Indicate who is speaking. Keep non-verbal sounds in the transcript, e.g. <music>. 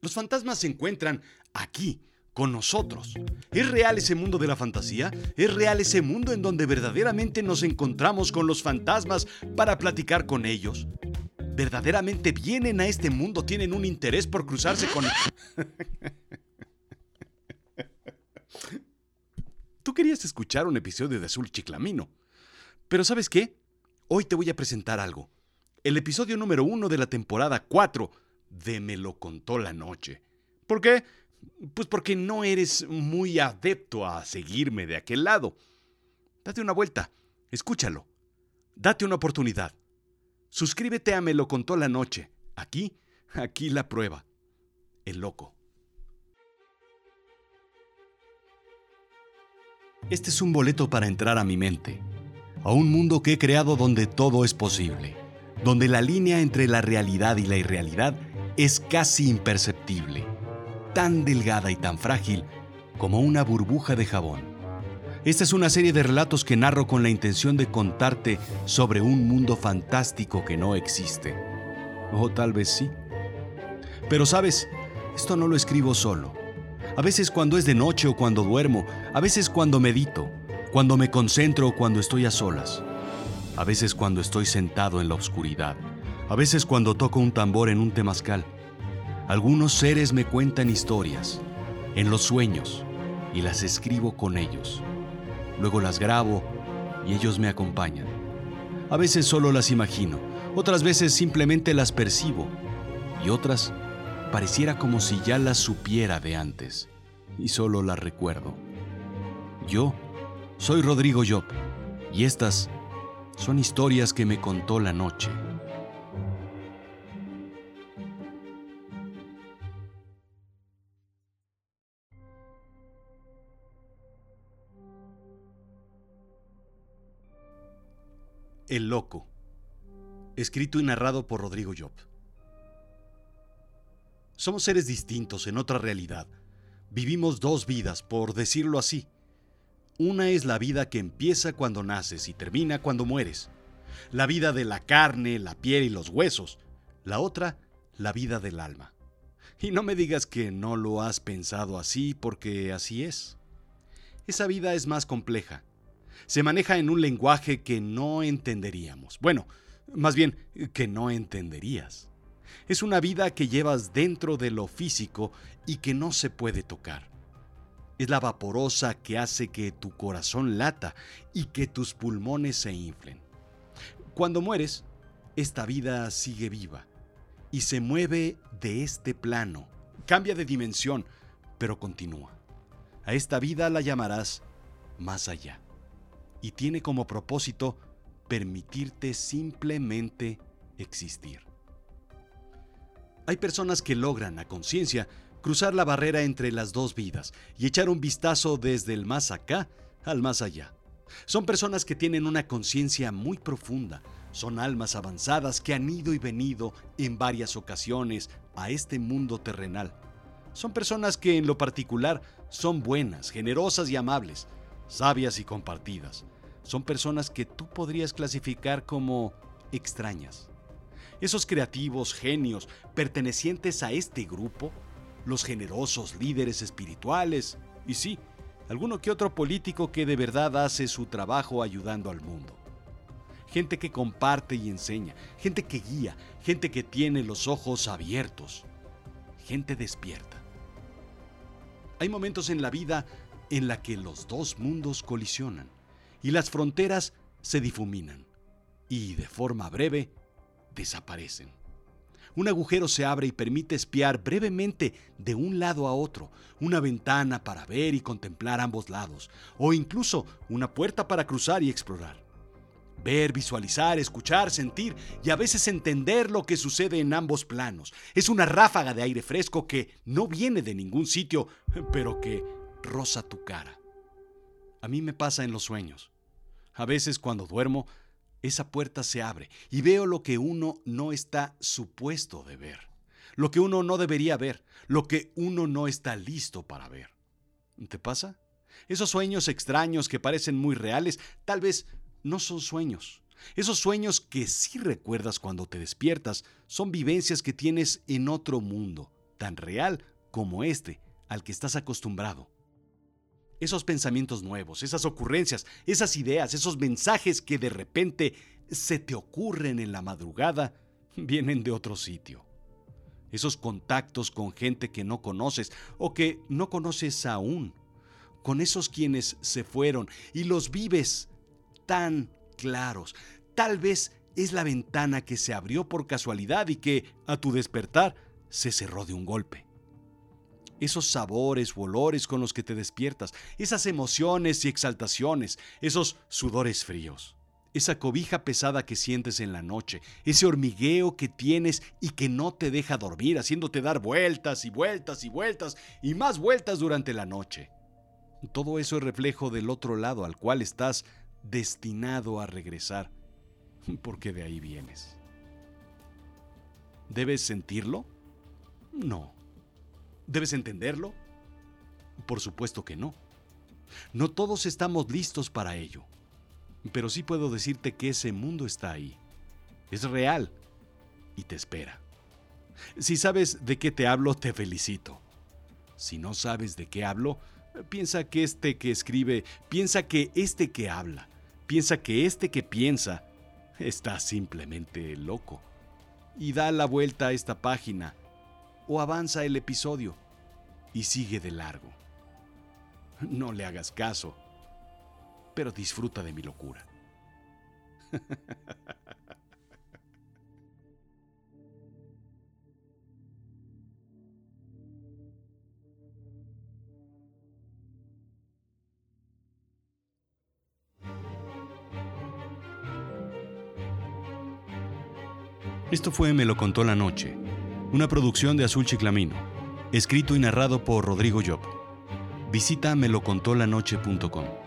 Speaker 1: Los fantasmas se encuentran aquí, con nosotros. ¿Es real ese mundo de la fantasía? ¿Es real ese mundo en donde verdaderamente nos encontramos con los fantasmas para platicar con ellos? ¿Verdaderamente vienen a este mundo? ¿Tienen un interés por cruzarse con... <laughs> Tú querías escuchar un episodio de Azul Chiclamino. Pero ¿sabes qué? Hoy te voy a presentar algo. El episodio número uno de la temporada 4 de Me lo contó la noche. ¿Por qué? Pues porque no eres muy adepto a seguirme de aquel lado. Date una vuelta, escúchalo, date una oportunidad. Suscríbete a Me lo contó la noche. Aquí, aquí la prueba. El loco. Este es un boleto para entrar a mi mente, a un mundo que he creado donde todo es posible, donde la línea entre la realidad y la irrealidad es casi imperceptible tan delgada y tan frágil como una burbuja de jabón. Esta es una serie de relatos que narro con la intención de contarte sobre un mundo fantástico que no existe. O tal vez sí. Pero sabes, esto no lo escribo solo. A veces cuando es de noche o cuando duermo, a veces cuando medito, cuando me concentro o cuando estoy a solas, a veces cuando estoy sentado en la oscuridad, a veces cuando toco un tambor en un temazcal. Algunos seres me cuentan historias en los sueños y las escribo con ellos. Luego las grabo y ellos me acompañan. A veces solo las imagino, otras veces simplemente las percibo y otras pareciera como si ya las supiera de antes y solo las recuerdo. Yo soy Rodrigo Job y estas son historias que me contó la noche. El Loco, escrito y narrado por Rodrigo Job. Somos seres distintos en otra realidad. Vivimos dos vidas, por decirlo así. Una es la vida que empieza cuando naces y termina cuando mueres. La vida de la carne, la piel y los huesos. La otra, la vida del alma. Y no me digas que no lo has pensado así porque así es. Esa vida es más compleja se maneja en un lenguaje que no entenderíamos. Bueno, más bien que no entenderías. Es una vida que llevas dentro de lo físico y que no se puede tocar. Es la vaporosa que hace que tu corazón lata y que tus pulmones se inflen. Cuando mueres, esta vida sigue viva y se mueve de este plano, cambia de dimensión, pero continúa. A esta vida la llamarás más allá y tiene como propósito permitirte simplemente existir. Hay personas que logran a conciencia cruzar la barrera entre las dos vidas y echar un vistazo desde el más acá al más allá. Son personas que tienen una conciencia muy profunda, son almas avanzadas que han ido y venido en varias ocasiones a este mundo terrenal. Son personas que en lo particular son buenas, generosas y amables, sabias y compartidas. Son personas que tú podrías clasificar como extrañas. Esos creativos genios pertenecientes a este grupo, los generosos líderes espirituales y sí, alguno que otro político que de verdad hace su trabajo ayudando al mundo. Gente que comparte y enseña, gente que guía, gente que tiene los ojos abiertos, gente despierta. Hay momentos en la vida en la que los dos mundos colisionan y las fronteras se difuminan y de forma breve desaparecen. Un agujero se abre y permite espiar brevemente de un lado a otro, una ventana para ver y contemplar ambos lados, o incluso una puerta para cruzar y explorar. Ver, visualizar, escuchar, sentir y a veces entender lo que sucede en ambos planos. Es una ráfaga de aire fresco que no viene de ningún sitio, pero que roza tu cara. A mí me pasa en los sueños. A veces cuando duermo, esa puerta se abre y veo lo que uno no está supuesto de ver, lo que uno no debería ver, lo que uno no está listo para ver. ¿Te pasa? Esos sueños extraños que parecen muy reales, tal vez no son sueños. Esos sueños que sí recuerdas cuando te despiertas son vivencias que tienes en otro mundo, tan real como este al que estás acostumbrado. Esos pensamientos nuevos, esas ocurrencias, esas ideas, esos mensajes que de repente se te ocurren en la madrugada, vienen de otro sitio. Esos contactos con gente que no conoces o que no conoces aún, con esos quienes se fueron y los vives tan claros. Tal vez es la ventana que se abrió por casualidad y que, a tu despertar, se cerró de un golpe. Esos sabores o olores con los que te despiertas, esas emociones y exaltaciones, esos sudores fríos, esa cobija pesada que sientes en la noche, ese hormigueo que tienes y que no te deja dormir, haciéndote dar vueltas y vueltas y vueltas y más vueltas durante la noche. Todo eso es reflejo del otro lado al cual estás destinado a regresar, porque de ahí vienes. ¿Debes sentirlo? No. ¿Debes entenderlo? Por supuesto que no. No todos estamos listos para ello, pero sí puedo decirte que ese mundo está ahí. Es real y te espera. Si sabes de qué te hablo, te felicito. Si no sabes de qué hablo, piensa que este que escribe, piensa que este que habla, piensa que este que piensa, está simplemente loco. Y da la vuelta a esta página o avanza el episodio y sigue de largo. No le hagas caso, pero disfruta de mi locura. Esto fue Me lo contó la noche, una producción de Azul Chiclamino, escrito y narrado por Rodrigo Job. Visita melocontolanoche.com.